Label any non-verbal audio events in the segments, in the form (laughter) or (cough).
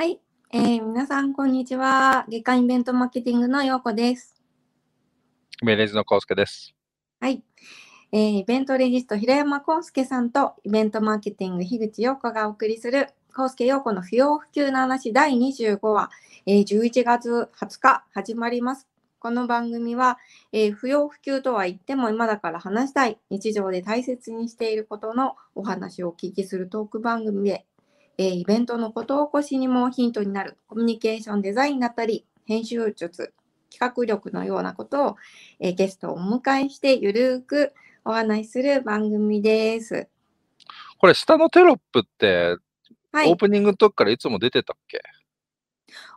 はい、えー皆さん、こんにちは。月間イベントマーケティングのようこです。メレーズの康介です。はい、えーイベントレジスト平山康介さんとイベントマーケティング樋口陽子がお送りする康介陽子の不要不急の話第25話、えー11月20日始まります。この番組は、えー不要不急とは言っても今だから話したい日常で大切にしていることのお話をお聞きするトーク番組でえーイベントのこと起こしにもヒントになるコミュニケーションデザインだったり、編集術、企画力のようなことを、えーゲストをお迎えしてゆるーくお話しする番組です。これ、下のテロップって、はい。オープニングの時からいつも出てたっけ？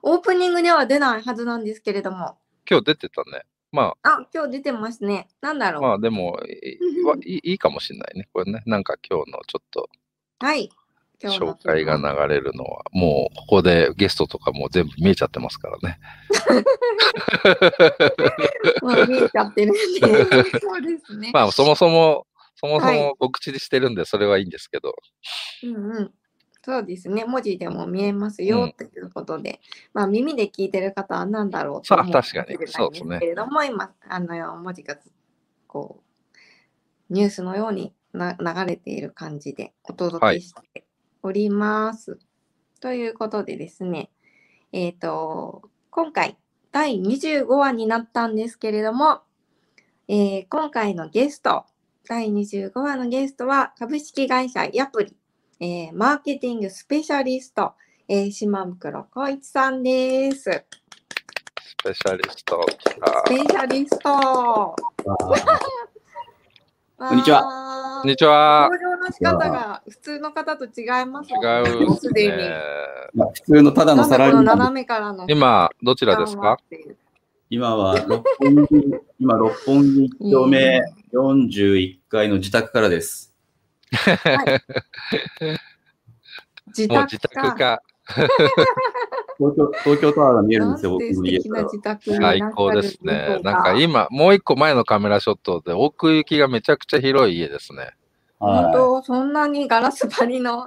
オープニングでは出ないはずなんですけれども。今日出てたね。まあ、今日出てますね。なんだあ、ろう。まあでも、いいいいかもしれないね。これね。なんか今日のちょっとはい。紹介が流れるのは、もうここでゲストとかも全部見えちゃってますからね。(laughs) もう見えちゃってるんで。(laughs) そうですね。まあそもそも、そもそはいも告知してるんで、それはいいんですけど。うんうん。そうですね。文字でも見えますよ、うんということで、まあ耳で聞いてる方は何だろうと思う確かにもしれないそうですねけれども、今、あの、文字がこう、ニュースのようにな流れている感じでお届けしております。ということでですね、えっ、と、今回、第25話になったんですけれども、えー今回のゲスト、第25話のゲストは株式会社ヤプリ、えーマーケティングスペシャリスト、えー島袋光一さんです。スペシャリストスペシャリスト。こんにちははこんにちは。登場の仕方が普通の方と違いますね。違うっすでに。ね。まあ普通のただのサラリーマンで斜めからの。今、どちらですか？今は六本木、今六本木一丁目41階の自宅からです。(laughs) 自もう自宅か。東京東京タワーが見えるんですよ、僕の家から最高ですね。のなんか今、もう一個前のカメラショットで奥行きがめちゃくちゃ広い家ですね。本は当、そんなにガラス張りの、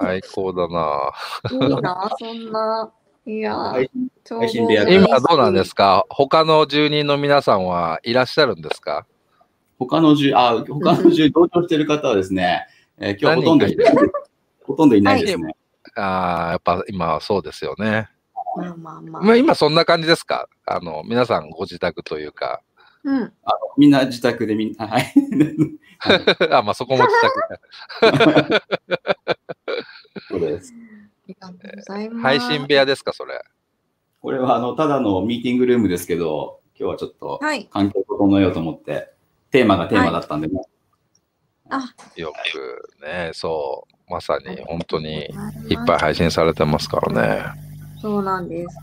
最高だないいな、そんな。いやー、はい今どうなんですか？他の住人の皆さんはいらっしゃるんですか？い。他の住、あ、他の住、同居してる方はですね、えー今日はほとんどいない何ほとんどいないですね。ああ、やっぱ今はそうですよね。まあまあまあ。まあ、今そんな感じですか？あの、皆さんご自宅というか。うん。みんな自宅でみんな、はい。(laughs) あ、まあそこも自宅か。そうです。ありがとうございます。配信部屋ですかそれ？これはあの、ただのミーティングルームですけど、今日はちょっとはい。環境を整えようと思って、テーマがテーマだったんで、ねあ、よくね、そう。まさに本当にいっいぱい配信されてますからね。そうなんです。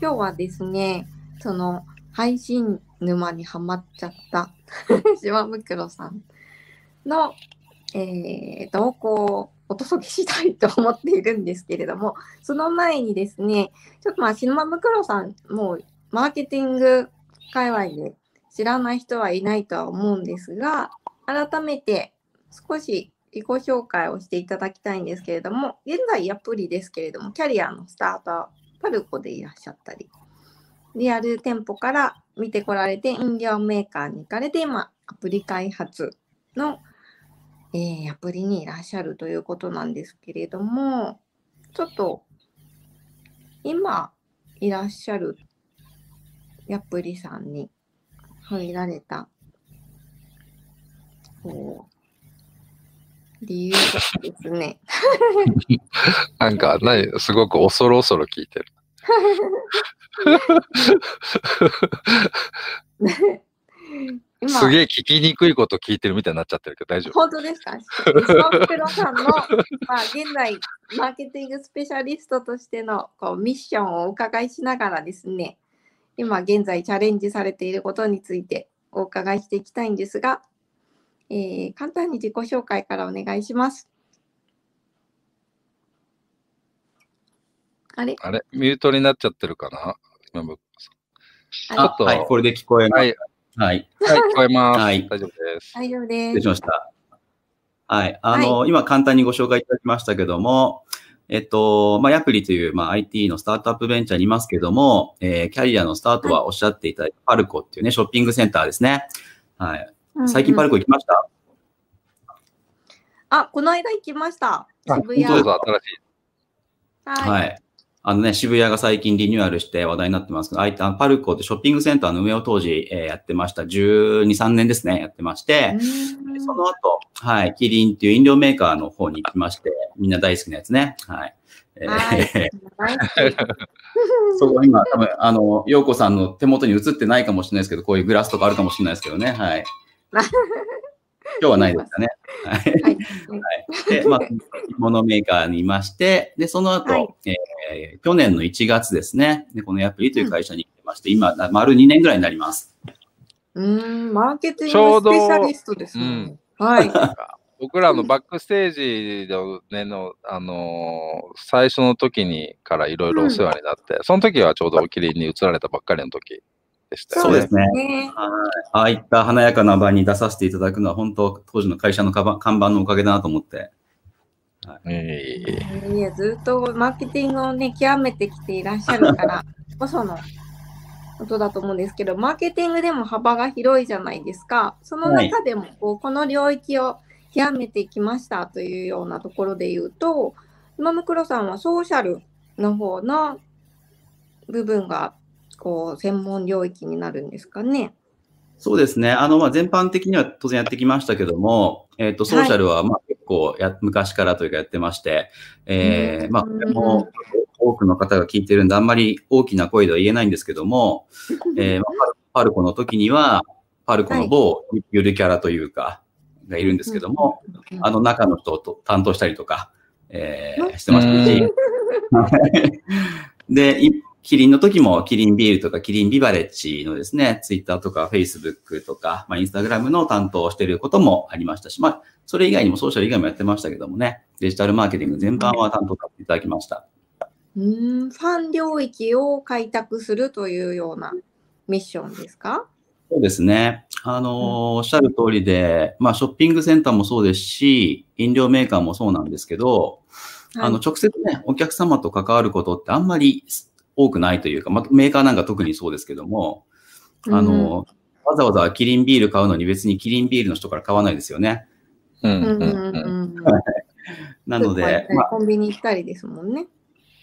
今日はですね、その配信沼にはまっちゃった (laughs) 島袋さんの、えー投稿をお届けしたいと思っているんですけれども、その前にですね、ちょっとまあ島袋さん、もうマーケティング界隈で知らない人はいないとは思うんですが、改めて少し自己紹介をしていただきたいんですけれども、現在アプリですけれども、キャリアのスタートパルコでいらっしゃったり、リアル店舗から見てこられて、飲料メーカーに行かれて、今、アプリ開発の、えーアプリにいらっしゃるということなんですけれども、ちょっと、今いらっしゃるアプリさんに入られた、こう、理由がですね、なんか、何、すごく恐る恐る聞いてる。(laughs) 今すげえ聞きにくいこと聞いてるみたいになっちゃってるけど大丈夫？本当ですか？島袋さんの、(laughs) まあ、現在、マーケティングスペシャリストとしてのこうミッションをお伺いしながらですね、今現在チャレンジされていることについてお伺いしていきたいんですが、えー簡単に自己紹介からお願いします。あれ？あれ？ミュートになっちゃってるかな？今僕あれ？ちょっとはい、これで聞こえます。はい、はい。はい、聞こえます。はい大丈夫です。大丈夫失です。礼しました。はい。あの、今簡単にご紹介いただきましたけども、えっと、まあ、アプリという、まあ、IT のスタートアップベンチャーにいますけども、えー、キャリアのスタートはおっしゃっていただいたパルコっていうね、ショッピングセンターですね。はい。最近パルコ行きました、あ、この間行きました。あ渋谷。新しい。はい。はい。あのね、渋谷が最近リニューアルして話題になってますけど、あいたパルコってショッピングセンターの運営を当時、えーやってました。12、3年ですね、やってまして、うんその後、はい、キリンっていう飲料メーカーの方に行きまして、みんな大好きなやつね。はい。(laughs) そこ今、多分、あの、陽子さんの手元に映ってないかもしれないですけど、こういうグラスとかあるかもしれないですけどね。はい。(laughs) 今日はないですかね。はい。はい。で、まあ、モノメーカーにいまして、で、その後、はいえー去年の1月ですね、でこのアプリという会社に来てまして、今、丸2年ぐらいになります。うーん、マーケティンちょうどグスペシャリストですもんね。はい。僕らのバックステージのねの、あのー最初の時にからいろいろお世話になって、その時はちょうどキリンに移られたばっかりの時でしたよね。そうですね。ね。ああいった華やかな場に出させていただくのは、本当、当時の会社の看板のおかげだなと思って。ええいや、ずっとマーケティングをね、極めてきていらっしゃるから (laughs) こそのことだと思うんですけど、マーケティングでも幅が広いじゃないですか。その中でもこう、この領域を極めていきましたというようなところで言うと、今むくろさんはソーシャルの方の部分がこう専門領域になるんですかね。そうですね。あの、まあ、全般的には当然やってきましたけども、えっ、と、ソーシャルは、まあ、結構や、昔からというかやってまして、えーまあ、これも多くの方が聞いてるんで、あんまり大きな声では言えないんですけども、(laughs) えーまあパルパルコの時には、パルコの某ゆるキャラというか、がいるんですけども、あの中の人をと担当したりとか、えーしてましたし、(laughs) で、いキリンの時もキリンビールとかキリンビバレッジのですね、ツイッターとかフェイスブックとか、まあ、インスタグラムの担当をしていることもありましたし、まあ、それ以外にもソーシャル以外もやってましたけどもね、デジタルマーケティング全般は担当させていただきました。うーん、ファン領域を開拓するというようなミッションですか？そうですね。あのーおっしゃる通りで、まあ、ショッピングセンターもそうですし、飲料メーカーもそうなんですけど、あの、直接ね、お客様と関わることってあんまり多くないというか、まあ、メーカーなんか特にそうですけども、あの、わざわざキリンビール買うのに別にキリンビールの人から買わないですよね。うんうんうんうんうんうんなので、まあ、コンビニ行ったりですもんね。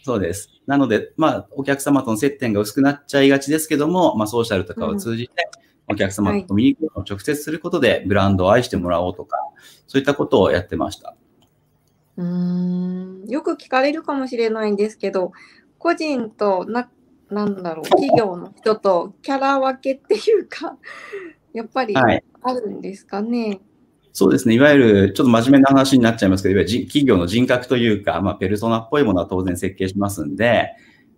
そうです。なので、まあ、お客様との接点が薄くなっちゃいがちですけども、まあ、ソーシャルとかを通じて、お客様とコミュニケーションを直接することで、ブランドを愛してもらおうとか、そういったことをやってました。うーんよく聞かれるかもしれないんですけど、個人とな、なんだろう、企業の人とキャラ分けっていうか、(laughs) やっぱりはいあるんですかね。そうですね。いわゆる、ちょっと真面目な話になっちゃいますけど、いわゆるじ企業の人格というか、まあ、ペルソナっぽいものは当然設計しますんで、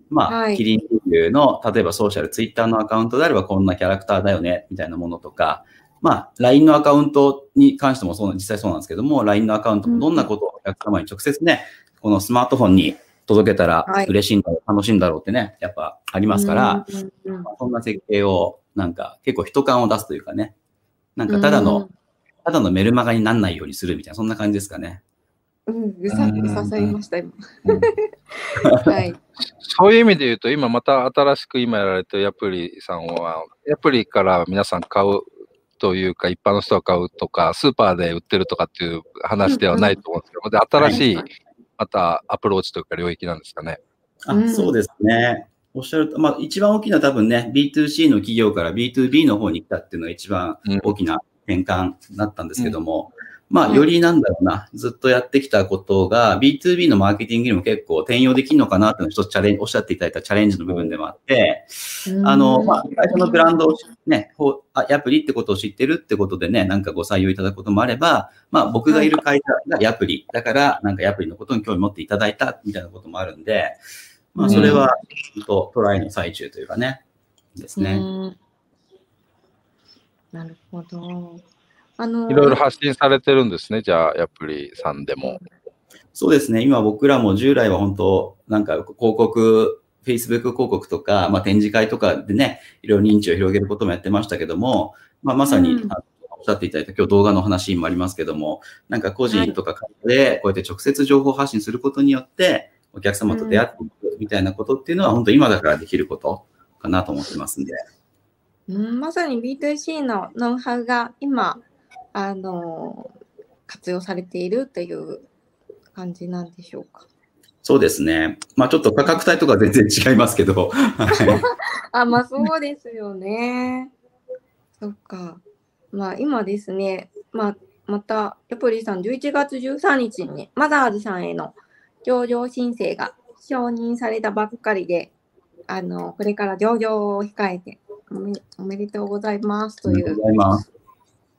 まあ、はいキリンビールの、例えばソーシャル、ツイッターのアカウントであればこんなキャラクターだよね、みたいなものとか、まあ、LINE のアカウントに関してもそう、実際そうなんですけども、LINE のアカウントもどんなことをお客様に直接ね、このスマートフォンに届けたらはい。嬉しいんだろう、楽しいんだろうってね、やっぱありますから、うんうんまあそんな設計を、なんか結構人感を出すというかね、なんかただの、ただのメルマガにならないようにするみたいな、そんな感じですかね。うん、うん、うさって刺さりました、今。うん。(laughs) はい。そういう意味で言うと、今また新しく今やられてるヤプリさんは、ヤプリから皆さん買うというか、一般の人が買うとか、スーパーで売ってるとかっていう話ではないと思うんですけど、で新しいはいまたアプローチというか領域なんですかね。あ、うんそうですね。おっしゃると、まあ一番大きな多分ね、B2C の企業から B2B の方に来たっていうのが一番うん大きな転換だったんですけども、まあはいよりなんだろうな、ずっとやってきたことが B2B のマーケティングにも結構転用できるのかなっていうのが一つチャレンジ、おっしゃっていただいたチャレンジの部分でもあって、あの、まあ、最初のブランドをね、こう、あ、ヤプリってことを知ってるってことでね、なんかご採用いただくこともあれば、まあ、僕がいる会社がヤプリ。だから、なんかヤプリのことに興味持っていただいたみたいなこともあるんで、まあ、それは、本当トライの最中というかね、ですね。うんなるほど。あの、いろいろ発信されてるんですね、じゃあ、ヤプリさんでも。そうですね。今僕らも従来は本当、なんか広告、Facebook 広告とか、まあ、展示会とかでね、いろいろ認知を広げることもやってましたけども、まあ、まさに、うんおっしゃっていただいた今日動画の話にもありますけども、なんか個人とか会社でこうやって直接情報発信することによって、お客様と出会っていくみたいなことっていうのは、本当今だからできることかなと思ってますんで。うん、まさに B2C のノウハウが今、あの、活用されているという感じなんでしょうか。そうですね。まあちょっと価格帯とか全然違いますけど。(laughs) あ、まあそうですよね。そっか。まあ今ですね、まあまた、ヤプリさん11月13日にマザーズさんへの上場申請が承認されたばっかりで、あの、これから上場を控えておめおめでとうございますという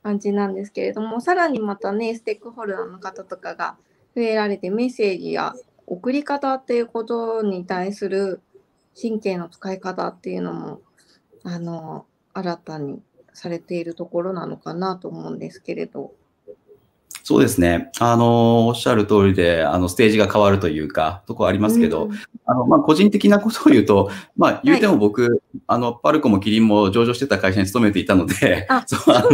感じなんですけれども、さらにまたね、ステークホルダーの方とかが増えられてメッセージや送り方っていうことに対する神経の使い方っていうのも、あの、新たにされているところなのかなと思うんですけれど。そうですね。あの、おっしゃる通りで、あの、ステージが変わるというか、とこありますけど、うん、あの、まあ、個人的なことを言うと、まあ、言うても僕、はい、あの、パルコもキリンも上場してた会社に勤めていたので、(laughs) そうあの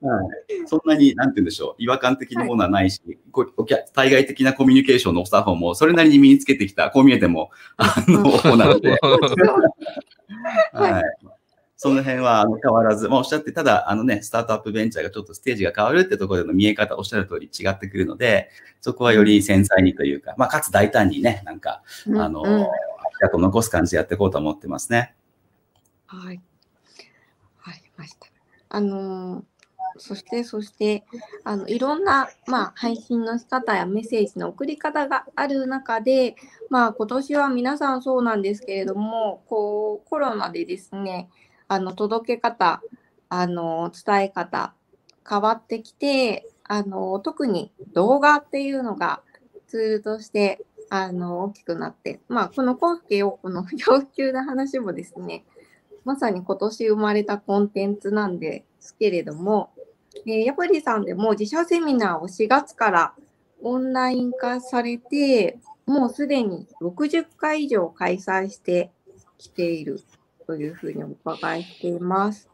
はい、そんなに、なんて言うんでしょう、違和感的なものはないし、はい、対外的なコミュニケーションのスタッフも、それなりに身につけてきた、こう見えても、あの、方なの (laughs) で。(laughs) はいその辺はあの変わらず、まあ、おっしゃって、ただ、あのね、スタートアップベンチャーがちょっとステージが変わるってところでの見え方、おっしゃる通り違ってくるので、そこはより繊細にというか、まあ、かつ大胆にね、なんか、あの、うんうん、と残す感じでやっていこうと思ってますね。はい。わかりました。あのそして、そして、あの、いろんな、まあ、配信の仕方やメッセージの送り方がある中で、まあ、今年は皆さんそうなんですけれども、こう、コロナでですね、あの届け方、あの伝え方変わってきて、あの特に動画っていうのがツールとしてあの大きくなって、まあ、このコンケをこの不 (laughs) 要級な話もですね、まさに今年生まれたコンテンツなんですけれども、えー、ヤプリさんでも自社セミナーを4月からオンライン化されて、もうすでに60回以上開催してきている。というふうにお伺いしています。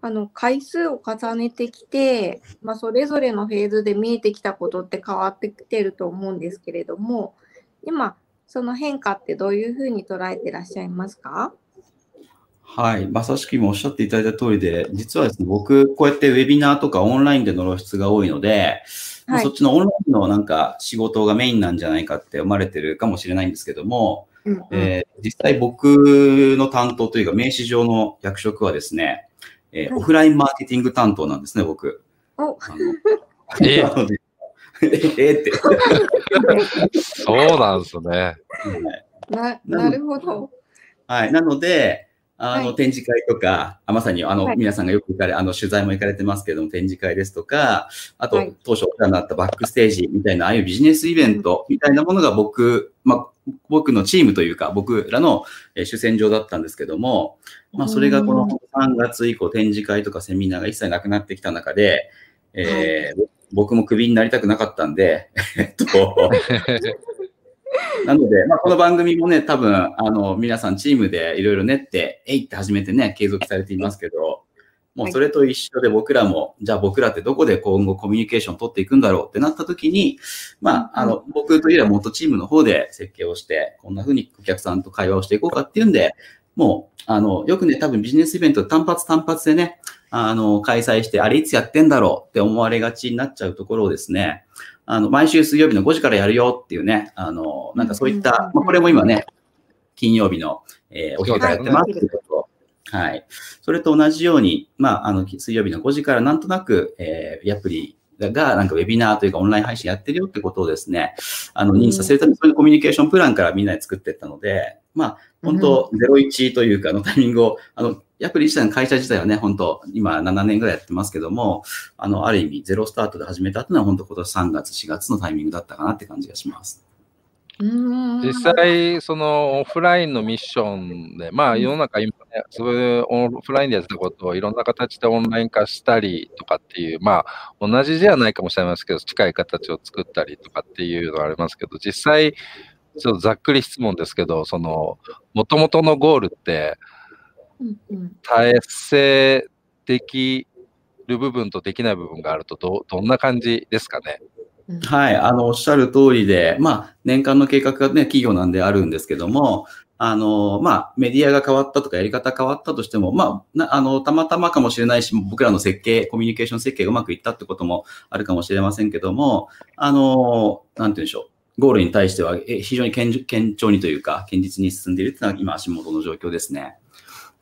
あの回数を重ねてきて、まあ、それぞれのフェーズで見えてきたことって変わってきてると思うんですけれども、今、その変化ってどういうふうに捉えてらっしゃいますか？はい。まさしく今おっしゃっていただいた通りで、実はですね、僕、こうやってウェビナーとかオンラインでの露出が多いので、はい、そっちのオンラインのなんか仕事がメインなんじゃないかって思われてるかもしれないんですけども、うんえー、実際僕の担当というか名刺上の役職はですね、えー、オフラインマーケティング担当なんですね、僕。おえー、えって。そうなんですね。ななるほど。はい。なので、あの、展示会とか、あまさに、あの、皆さんがよく行かれ、あの、取材も行かれてますけども、展示会ですとか、あと、当初お世話になったバックステージみたいな、ああいうビジネスイベントみたいなものが僕、まあ、僕のチームというか、僕らの主戦場だったんですけども、まあ、それがこの3月以降、展示会とかセミナーが一切なくなってきた中で、えー、僕もクビになりたくなかったんで、(laughs) えっと、(laughs) なので、まあ、この番組もね、多分、あの、皆さんチームでいろいろ練って、えいって始めてね、継続されていますけど、もうそれと一緒で僕らも、じゃあ僕らってどこで今後コミュニケーションを取っていくんだろうってなった時に、まあ、あの、僕といえば元チームの方で設計をして、こんな風にお客さんと会話をしていこうかっていうんで、もう、あの、よくね、多分ビジネスイベント単発単発でね、あの、開催して、あれいつやってんだろうって思われがちになっちゃうところをですね、あの、毎週水曜日の5時からやるよっていうね、あの、なんかそういった、まあ、これも今ね、金曜日の、えー、お昼からやってますっていうことはい。それと同じように、まあ、あの、水曜日の5時からなんとなく、えー、アプリが、なんかウェビナーというかオンライン配信やってるよってことをですね、あの、認知させるために、そういうコミュニケーションプランからみんなで作っていったので、まあ、本当、01というか、のタイミングを、あの、ヤプリ自体の会社自体はね、本当今7年ぐらいやってますけども、あの、ある意味、ゼロスタートで始めたっていうのは、本当今年3月、4月のタイミングだったかなって感じがします。実際、そのオフラインのミッションで、まあ世の中今ね、そういうオフラインでやってたことをいろんな形でオンライン化したりとかっていう、まあ同じじゃないかもしれないですけど、近い形を作ったりとかっていうのはありますけど、実際、ちょっとざっくり質問ですけど、その、もともとのゴールって、達成できる部分とできない部分があるとど、どんな感じですかね？はい、あの、おっしゃる通りで、まあ、年間の計画がね、企業なんであるんですけども、あの、まあ、メディアが変わったとかやり方変わったとしても、まあ、あの、たまたまかもしれないし、僕らの設計、コミュニケーション設計がうまくいったってこともあるかもしれませんけども、あの、なんて言うんでしょう。ゴールに対しては非常に堅調にというか、堅実に進んでいるっていうのは今足元の状況ですね。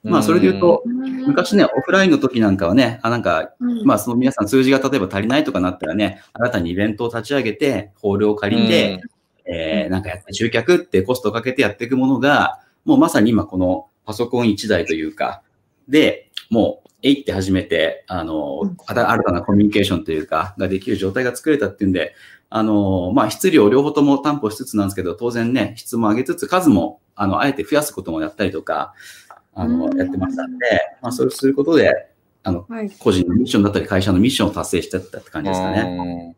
まあ、それで言うと、昔ね、オフラインの時なんかはね、あなんか、まあ、その皆さん数字が例えば足りないとかなったらね、新たにイベントを立ち上げて、ホールを借りて、えー、なんかやって集客ってコストをかけてやっていくものが、もうまさに今このパソコン1台というか、で、もう、えいって始めて、あの、新たなコミュニケーションというか、ができる状態が作れたっていうんで、あの、まあ、質量両方とも担保しつつなんですけど、当然ね、質も上げつつ、数も、あの、あえて増やすこともやったりとか、あの、やってましたんで、まあ、それをすることで、あの、はい、個人のミッションだったり会社のミッションを達成してったって感じですかね。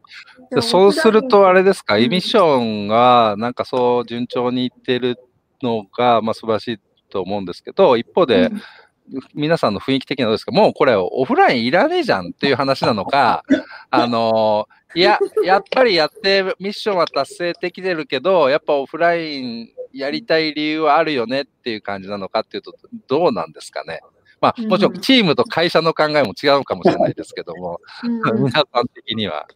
そうするとあれですか、ミッションがなんかそう順調にいってるのが、まあ、素晴らしいと思うんですけど、一方で、皆さんの雰囲気的にはどうですか？もうこれオフラインいらねえじゃんっていう話なのか、(laughs) あの、いや、やっぱりやってミッションは達成できてるけど、やっぱオフラインやりたい理由はあるよねっていう感じなのかっていうと、どうなんですかね。まあ、もちろんチームと会社の考えも違うかもしれないですけども、(laughs) 皆さん的には。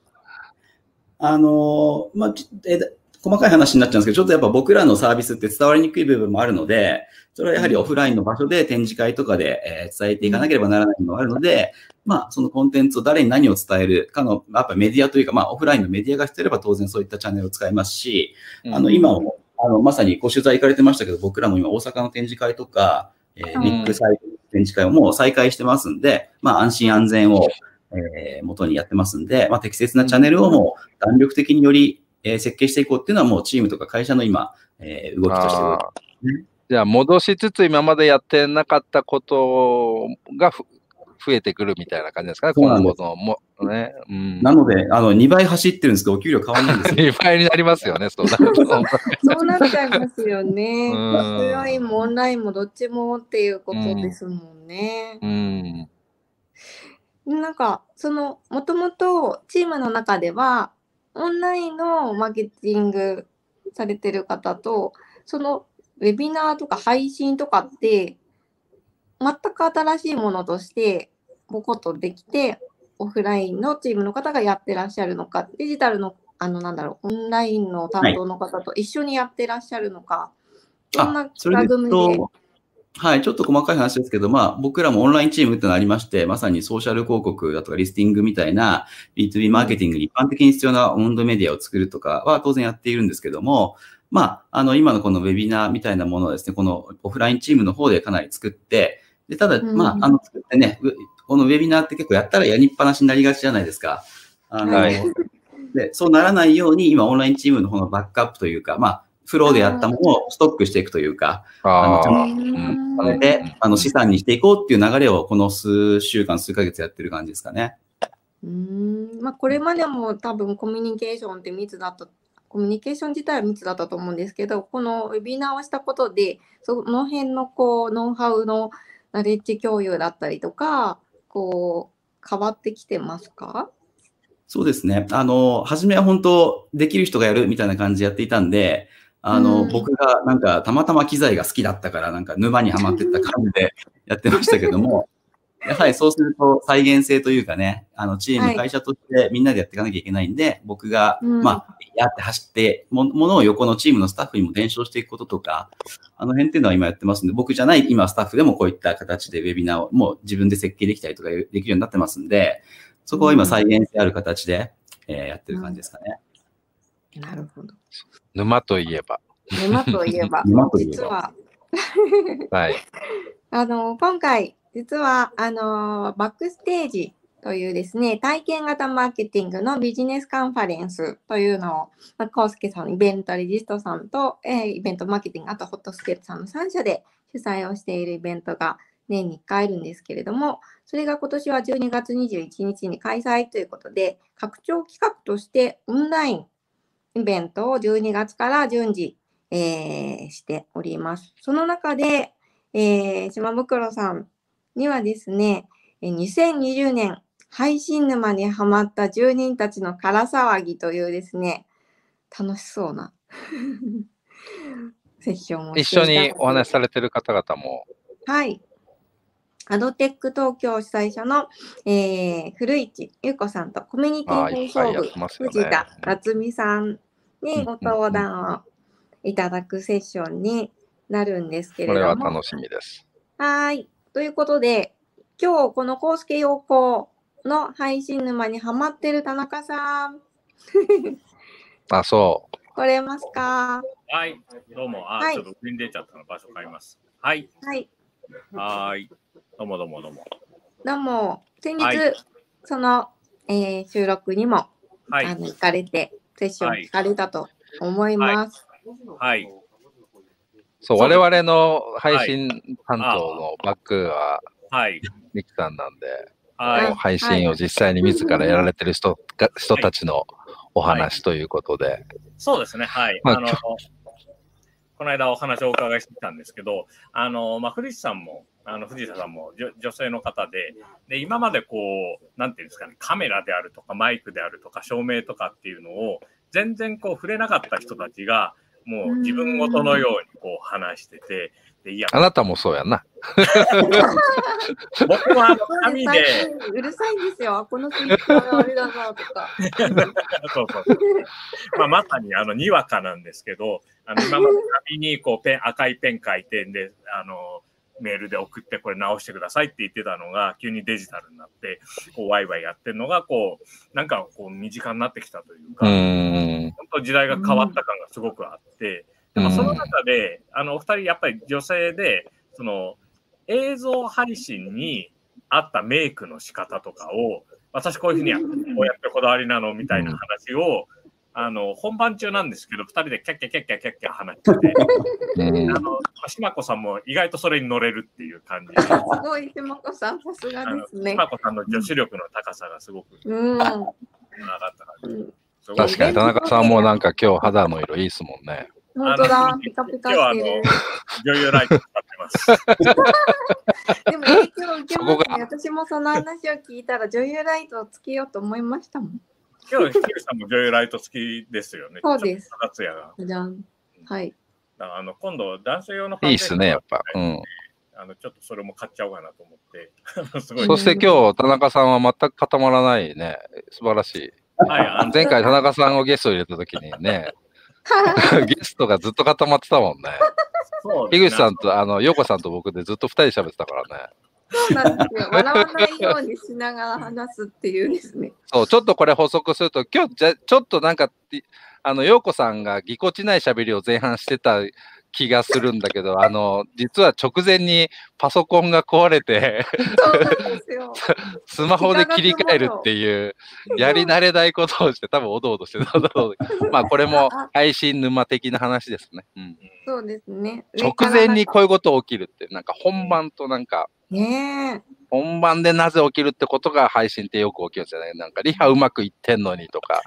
あの、まあ、え細かい話になっちゃうんですけど、ちょっとやっぱ僕らのサービスって伝わりにくい部分もあるので、それはやはりオフラインの場所で展示会とかで、え伝えていかなければならないのがあるので、まあ、そのコンテンツを誰に何を伝えるかの、やっぱメディアというか、まあ、オフラインのメディアが必要れば当然そういったチャンネルを使いますし、あの、今もあの、まさにご取材行かれてましたけど、僕らも今大阪の展示会とか、えー、ビッグサイト展示会をもう再開してますんで、まあ安心安全を、えー、元にやってますんで、まあ適切なチャンネルをもう弾力的により、えー、設計していこうっていうのはもうチームとか会社の今、えー、動きとして動いてます、ね。じゃあ戻しつつ今までやってなかったことが増えてくるみたいな感じですかね、今後のも、ね。うん、なので、あの、2倍走ってるんですけど、お給料変わらないんですよ。(laughs) 2倍になりますよね、そうな。(laughs) そうなっちゃいますよね。オフラインもオンラインもどっちもっていうことですもんね。うん。うん、なんか、その、もともとチームの中では、オンラインのマーケティングされてる方と、そのウェビナーとか配信とかって、全く新しいものとしてボコッとできて、オフラインのチームの方がやってらっしゃるのか、デジタルの、あの、なんだろう、オンラインの担当の方と一緒にやってらっしゃるのか、どんな企画で。はい、ちょっと細かい話ですけど、まあ、僕らもオンラインチームってのありまして、まさにソーシャル広告だとかリスティングみたいな B2B マーケティングに一般的に必要なオンドメディアを作るとかは当然やっているんですけども、まあ、あの、今のこのウェビナーみたいなものをですね、このオフラインチームの方でかなり作って、で、ただ、まあ、あの、作ってね、このウェビナーって結構やったらやりっぱなしになりがちじゃないですか。あの、はい、(laughs) で、そうならないように、今、オンラインチームの方のバックアップというか、まあ、フローでやったものをストックしていくというか、あの、ちゃんと、うん、で、あの、資産にしていこうっていう流れを、この数週間、数ヶ月やってる感じですかね。うん、まあ、これまでも多分コミュニケーションって密だったコミュニケーション自体は密だったと思うんですけど、このウェビナーをしたことで、その辺のこうノウハウのナレッジ共有だったりとか、こう、変わってきてますか？そうですね。あの、初めは本当、できる人がやるみたいな感じでやっていたんで、あの、うん、僕がなんかたまたま機材が好きだったから、なんか沼にはまってった感じで (laughs) やってましたけども、やはりそうすると再現性というかね、あの、チーム、会社としてみんなでやっていかなきゃいけないんで、僕が、まあ、やって走っても、ものを横のチームのスタッフにも伝承していくこととか、あの辺っていうのは今やってますんで、僕じゃない今スタッフでもこういった形でウェビナーをもう自分で設計できたりとかできるようになってますんで、そこは今再現性ある形で、えー、やってる感じですかね。なるほど。沼といえば。沼といえば、(laughs) 実ははい。(laughs) あの、今回、実は、あの、バックステージというですね、体験型マーケティングのビジネスカンファレンスというのを、まあ、コースケさん、イベントレジストさんと、えー、イベントマーケティング、あとホットスケートさんの3社で主催をしているイベントが年に1回あるんですけれども、それが今年は12月21日に開催ということで、拡張企画としてオンラインイベントを12月から順次、えー、しております。その中で、えー、島袋さんにはですね、2020年配信沼にはまった住人たちの空騒ぎというですね、楽しそうな (laughs) セッションを一緒にお話しされてる方々も。はい。アドテック東京主催者の、えー、古市優子さんとコミュニティ放送部、ね、藤田夏美さんにご登壇をいただくセッションになるんですけれども。これは楽しみです。はい。ということで、今日このコースケ陽子の配信沼にハマってる田中さん。(laughs) あ、そう。来れますか？はい。どうも。あ、はい、ちょっと出ちゃったの場所変えます。はい。はい。はい。どうもどうもどうも。どうも。先日、はい、その、えー、収録にも、はい、あの行かれて、セッション聞かれたと思います。はい。そう、我々の配信担当のバックは、はい。ミキさんなんで、はい、配信を実際に自らやられてる人が、人たちのお話ということで。そうですね、はい。まあ、あのこの間お話をお伺いしてたんですけど、あの、まあ、古市さんも、あの、藤田さんも女性の方で、で、今までこう、なんていうんですかね、カメラであるとか、マイクであるとか、照明とかっていうのを、全然こう、触れなかった人たちが、もう自分ごとのようにこう話してて、でいやあなたもそうやな。(laughs) 僕はあの紙で。うるさいんですよ。このスイッチがあれだなとか。そうそうまあ、まさにあのにわかなんですけど、あの今まで紙にこうペン赤いペン書いてんで、あのメールで送ってこれ直してくださいって言ってたのが急にデジタルになってこうワイワイやってるのがこうなんかこう身近になってきたというか本当時代が変わった感がすごくあってでもその中であのお二人やっぱり女性でその映像配信に合ったメイクの仕方とかを私こういうふうにこうやってこだわりなのみたいな話をあの、本番中なんですけど、二人でキャッキャキャッキャキャッキャ話してて、あの、島子さんも意外とそれに乗れるっていう感じで。すごい、島子さん、さすがですね。島子さんの女子力の高さがすごく、うん。上がった感じ。確かに、田中さんもなんか今日肌の色いいですもんね。本当だ、ピカピカ今日あの、女優ライト使ってます。(laughs) でも影響を受けますね。私もその話を聞いたら女優ライトをつけようと思いましたもん。今日、ヒルさんも女優ライト好きですよね。そうです。夏也が。じゃん。はい。あの今度、男性用のいいっすね、やっぱ。うん。あのちょっとそれも買っちゃおうかなと思って。すごいそして今日、田中さんは全く固まらないね。素晴らしい。はい、前回、田中さんをゲスト入れたときにね、(laughs) ゲストがずっと固まってたもんね。樋口さんと、あの、陽子さんと僕でずっと二人喋ってたからね。そうなんですよ。笑わないようにしながら話すっていうですね。そう、ちょっとこれ補足すると、今日じゃ、ちょっとなんか、あの、陽子さんがぎこちない喋りを前半してた気がするんだけど、あの、実は直前にパソコンが壊れて (laughs) スマホで切り替えるっていう、やり慣れないことをして、多分おどおどしてたんだろう。(laughs) まあ、これも配信沼的な話ですね。うん、そうですね。直前にこういうこと起きるって、なんか本番となんか、ね本番でなぜ起きるってことが配信ってよく起きるんですよね。なんかリハうまくいってんのにとか、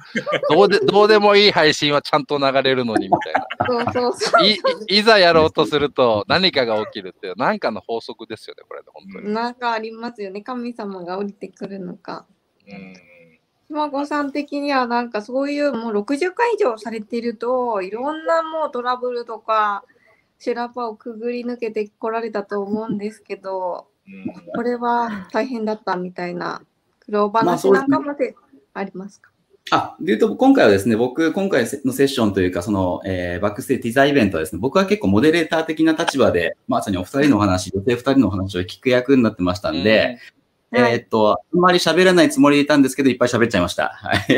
どうでどうでもいい配信はちゃんと流れるのにみたいな。そうそうそういいざやろうとすると何かが起きるっていう何かの法則ですよね、これ本当に。なんかありますよね。神様が降りてくるのか。うん島子さん的にはなんかそういうもう60回以上されてるといろんなもうトラブルとか修羅場をくぐり抜けてこられたと思うんですけど、これは大変だったみたいな苦労話なんかまでありますか、あ、でいうと、今回はですね、僕、今回のセッションというか、その、えー、バックステージティザーイベントはですね、僕は結構モデレーター的な立場で、まさにお二人の話、女性二人の話を聞く役になってましたんで、えー、っと、あんまり喋らないつもりでいたんですけど、いっぱい喋っちゃいました。はい。(laughs) い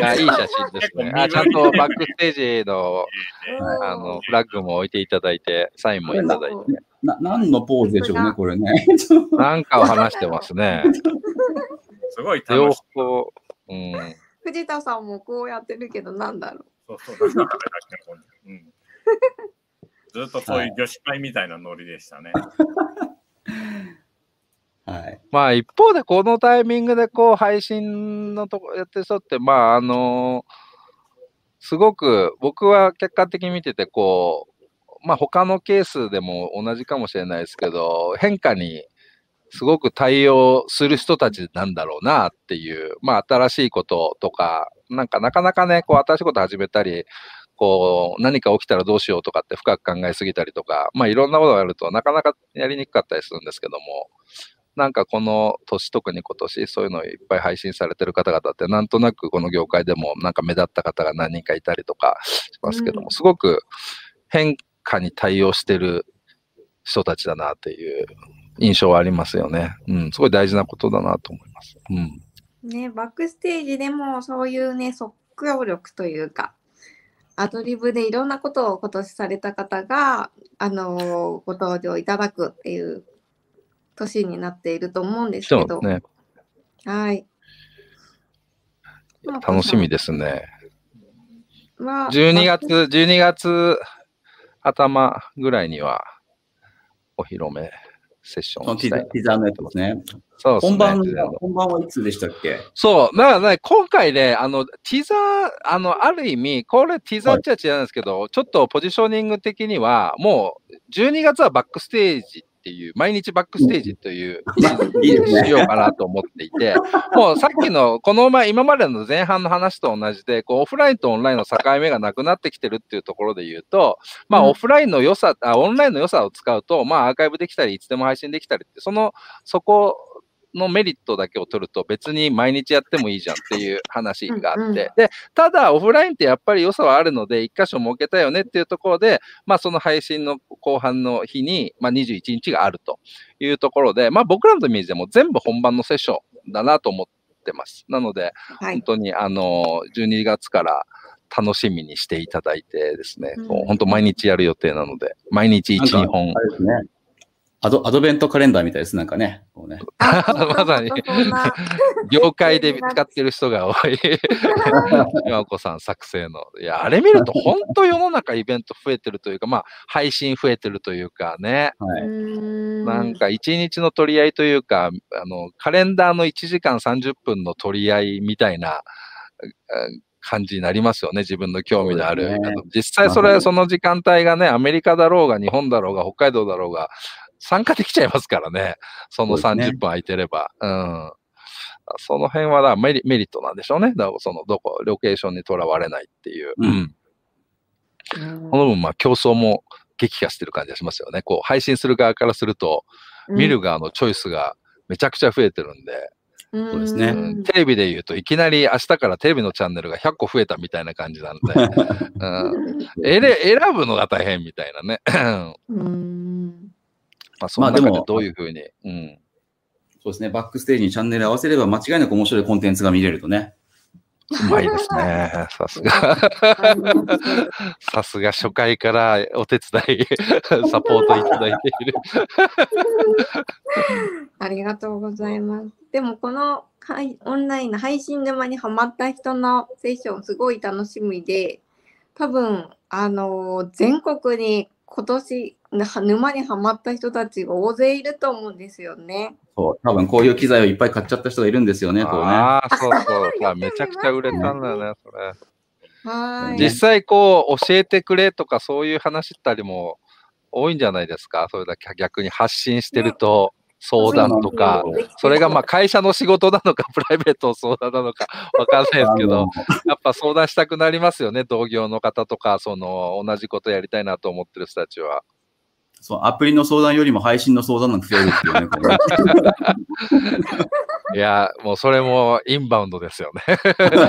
や、いい写真ですね。あ、ちゃんとバックステージの、あの、フラッグも置いていただいて、サインもいただいて。な、何のポーズでしょうね、これね。(laughs) なんかを話してますね。(laughs) すごい楽しそうん。藤田さんもこうやってるけど、なんだろう。そうそう、うん、(laughs) ずっとそういう女子会みたいなノリでしたね。はい、まあ一方でこのタイミングでこう配信のとこやってる人ってまああのー、すごく僕は客観的に見ててこうまあ他のケースでも同じかもしれないですけど変化にすごく対応する人たちなんだろうなっていう、まあ新しいこととか、なんかなかなかね、こう新しいこと始めたり、こう何か起きたらどうしようとかって深く考えすぎたりとか、まあいろんなことがあるとなかなかやりにくかったりするんですけども、なんかこの年、特に今年、そういうのをいっぱい配信されてる方々って、なんとなくこの業界でもなんか目立った方が何人かいたりとかしますけども、うん。すごく変化に対応してる人たちだなっていう印象はありますよね。うん、すごい大事なことだなと思います。うん。ね、バックステージでもそういうね、即興力というか、アドリブでいろんなことを今年された方が、あのご登場いただくっていう年になっていると思うんですけど、そうね、はい。楽しみですね。は12月、バック12月頭ぐらいにはお披露目セッションをしたい。ティザのやつですね。そうですね。本番本番はいつでしたっけ？そう、だからね、今回ね、あの、ティザー、あの、ある意味、これティザーっちゃ違うんですけど、ちょっとポジショニング的には、もう、12月はバックステージっていう、毎日バックステージという、いいですね。しようかなと思っていて、もうさっきの、この前、今までの前半の話と同じで、こう、オフラインとオンラインの境目がなくなってきてるっていうところで言うと、まあ、うん。オフラインの良さ、あ、オンラインの良さを使うと、まあ、アーカイブできたり、いつでも配信できたりって、その、そこのメリットだけを取ると、別に毎日やってもいいじゃんっていう話があって、うんうんで、ただ、オフラインってやっぱり良さはあるので、一箇所設けたよねっていうところで、まあ、その配信の後半の日に、まあ、21日があるというところで、まあ、僕らのイメージでも全部本番のセッションだなと思ってます。なので、はい。本当に、あの、12月から楽しみにしていただいてですね、うん本当毎日やる予定なので、毎日1、なんか2本あ。れですね。アドアドベントカレンダーみたいです、なんかね。こうねあまさに (laughs) 業界で使ってる人が多い。(laughs) 今子さん作成の。いや、あれ見ると本当世の中イベント増えてるというか、まあ、配信増えてるというかね。はい。なんか一日の取り合いというか、あの、カレンダーの1時間30分の取り合いみたいな、あ感じになりますよね、自分の興味のある。ね実際それ、その時間帯がね、アメリカだろうが、日本だろうが、北海道だろうが、参加できちゃいますからね。そのそうですね30分空いてれば。うん。その辺はだメリメリットなんでしょうね。だその、どこ、ロケーションにとらわれないっていう。うんうんこの分、まあ、競争も激化してる感じがしますよね。こう、配信する側からすると、見る側のチョイスがめちゃくちゃ増えてるんで、そそうですねうんテレビで言うといきなり明日からテレビのチャンネルが100個増えたみたいな感じなんで、(laughs) うん、選ぶのが大変みたいなね。うん。まあ、その中でどういうふうに、うん。そうですね。バックステージにチャンネル合わせれば間違いなく面白いコンテンツが見れるとね。うまいですね。(laughs) さすが。さすが初回からお手伝い、(laughs) サポートいただいている。(laughs) ありがとうございます。でもこのはいオンラインの配信沼にハマった人のセッションすごい楽しみで、多分あの全国に今年な沼にはまった人たちが大勢いると思うんですよね。そう。多分こういう機材をいっぱい買っちゃった人がいるんですよね、こうね。ああ、そうそう。めちゃくちゃ売れたんだよね、それ。はい。実際こう、教えてくれとかそういう話ったりも多いんじゃないですか？それだけ逆に発信してると相談とか、それがまあ会社の仕事なのか、(laughs) プライベートの相談なのかわかんないですけど、やっぱ相談したくなりますよね、同業の方とか、その同じことやりたいなと思ってる人たちは。そう、アプリの相談よりも配信の相談が増えるっていうね。いや、もうそれもインバウンドですよね。(laughs) きっか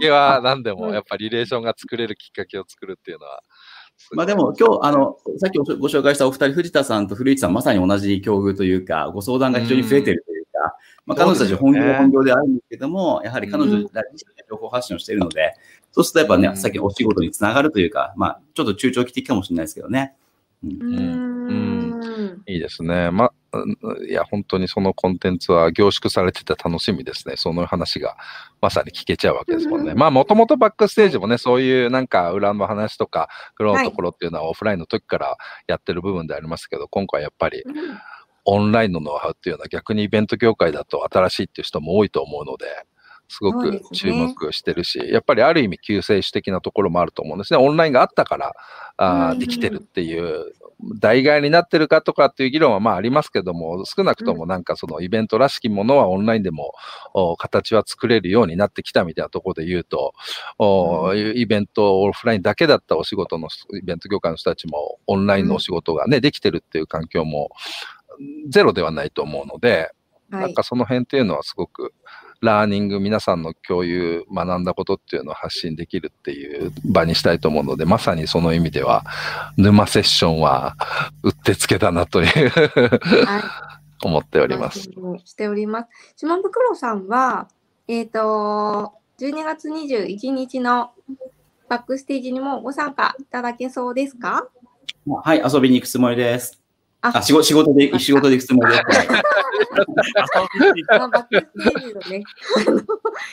けは何でも、やっぱリレーションが作れるきっかけを作るっていうのは。まあでも今日、あの、さっきご紹介したお二人、藤田さんと古市さん、まさに同じ境遇というか、ご相談が非常に増えているというか、まあ彼女たち本業は本業であるんですけども、やはり彼女たち情報発信をしているので、そうするとやっぱね、さっきお仕事につながるというか、まあちょっと中長期的かもしれないですけどね。うんうーん。いいですね。ま、うんいや、本当にそのコンテンツは凝縮されてて楽しみですね。その話がまさに聞けちゃうわけですもんね。うんまあ、もともとバックステージもね、そういうなんか裏の話とか、苦労のところっていうのはオフラインの時からやってる部分でありますけど、今回やっぱりオンラインのノウハウっていうのは逆にイベント業界だと新しいっていう人も多いと思うので、すごく注目してるし、ね、やっぱりある意味救世主的なところもあると思うんですね。オンラインがあったからあできてるっていう代替になってるかとかっていう議論はまあありますけども、少なくともなんかそのイベントらしきものはオンラインでも形は作れるようになってきたみたいなところで言うと、うん、イベントオフラインだけだったお仕事のイベント業界の人たちもオンラインのお仕事がね、できてるっていう環境もゼロではないと思うので、なんかその辺っていうのはすごくラーニング、皆さんの共有、学んだことっていうのを発信できるっていう場にしたいと思うので、まさにその意味では、沼セッションはうってつけだなというはい、(laughs) 思っております。しております。島袋さんは、えっ、ー、と、12月21日のバックステージにもご参加いただけそうですか？はい、遊びに行くつもりです。あ仕事仕事で、仕事で行くつもりです。(laughs) バックステージのね、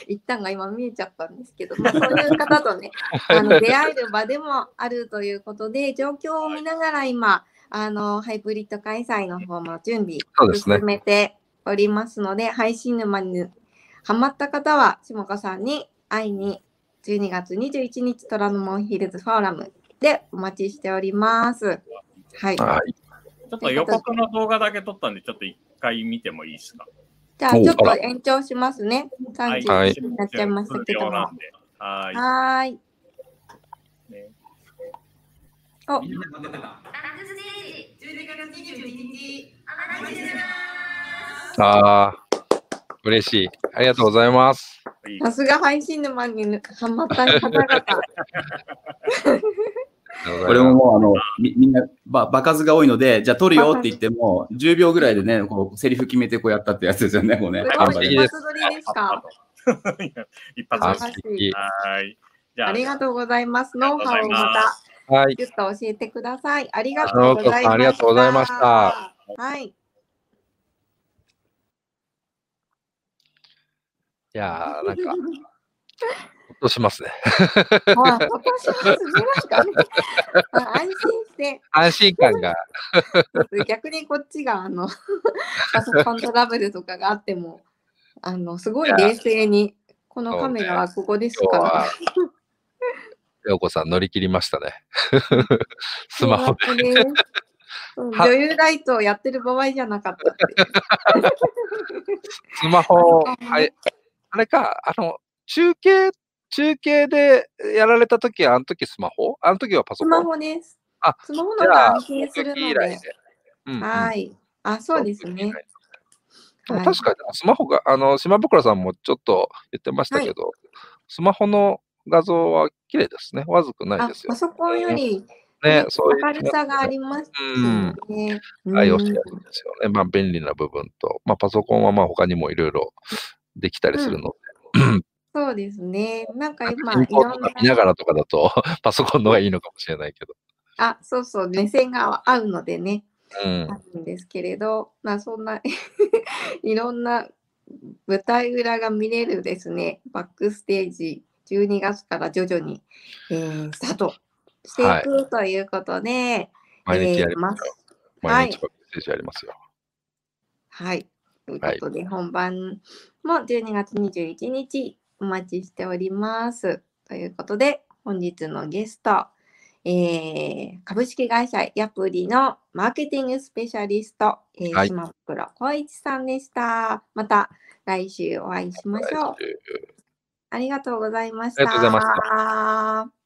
一旦が今見えちゃったんですけど、まあ、そういう方とね、(laughs) あの、出会える場でもあるということで、状況を見ながら今、あの、ハイブリッド開催の方も準備進めておりますので、でね、配信沼にハマった方は、下川さんに会いに、12月21日、虎ノ門ヒルズフォーラムでお待ちしております。はい。はいちょっと予告の動画だけ撮ったんで、ちょっと一回見てもいいですか？じゃあ、ちょっと延長しますね。30分になっちゃいましたけども。はい。はい。ね、おああ、嬉しい。ありがとうございます。さすが配信沼にハマった方々。(laughs) これももうあのみみんなば場数が多いので、じゃあ撮るよって言っても、10秒ぐらいでね、こうセリフ決めてこうやったってやつですよね、こうね。一発撮りですか (laughs) 一発撮り。はい。ありがとうございます。ノウハウをまた、はい、ぎゅっと教えてください。ありがとうございました。ありがとうございました。はい。いやなんか、としますね。まあ、ほっとしますね。安心して。安心感が。(laughs) 逆にこっちが、あの、(laughs) パソコントラブルとかがあっても、あの、すごい冷静に、このカメラはここですから。ようこさん乗り切りましたね。(laughs) スマホで。女優ライトをやってる場合じゃなかったスマホ、はい、あれか、あの、中継中継でやられたときは、あの時スマホ？あの時はパソコン？スマホです。あ、スマホのが安心するので。はい。あ、そうですね。確かに、スマホが、あの、島袋さんもちょっと言ってましたけど、はい、スマホの画像は綺麗ですね。わずくないですよ、パソコンより、ね、そういう。明るさがありますね。うん。愛用しやすいんですよね。まあ、便利な部分と、まあ、パソコンはまあ、他にもいろいろできたりするので、うんそうですね。なんか今、いろんな。見ながらとかだと、(laughs) パソコンの方がいいのかもしれないけど。あ、そうそう、目線が合うのでね、うん、あるんですけれど、まあそんな (laughs) いろんな舞台裏が見れるですね、バックステージ、12月から徐々に、えー、スタートしていく、はい、ということで、毎日やります。毎日バックステージやりますよ。はい。ということで、本番も12月21日、お待ちしております。ということで、本日のゲスト、えー、株式会社ヤプリのマーケティングスペシャリスト、えー、はい、島袋光一さんでした。また来週お会いしましょう。ありがとうございました。ありがとうございました。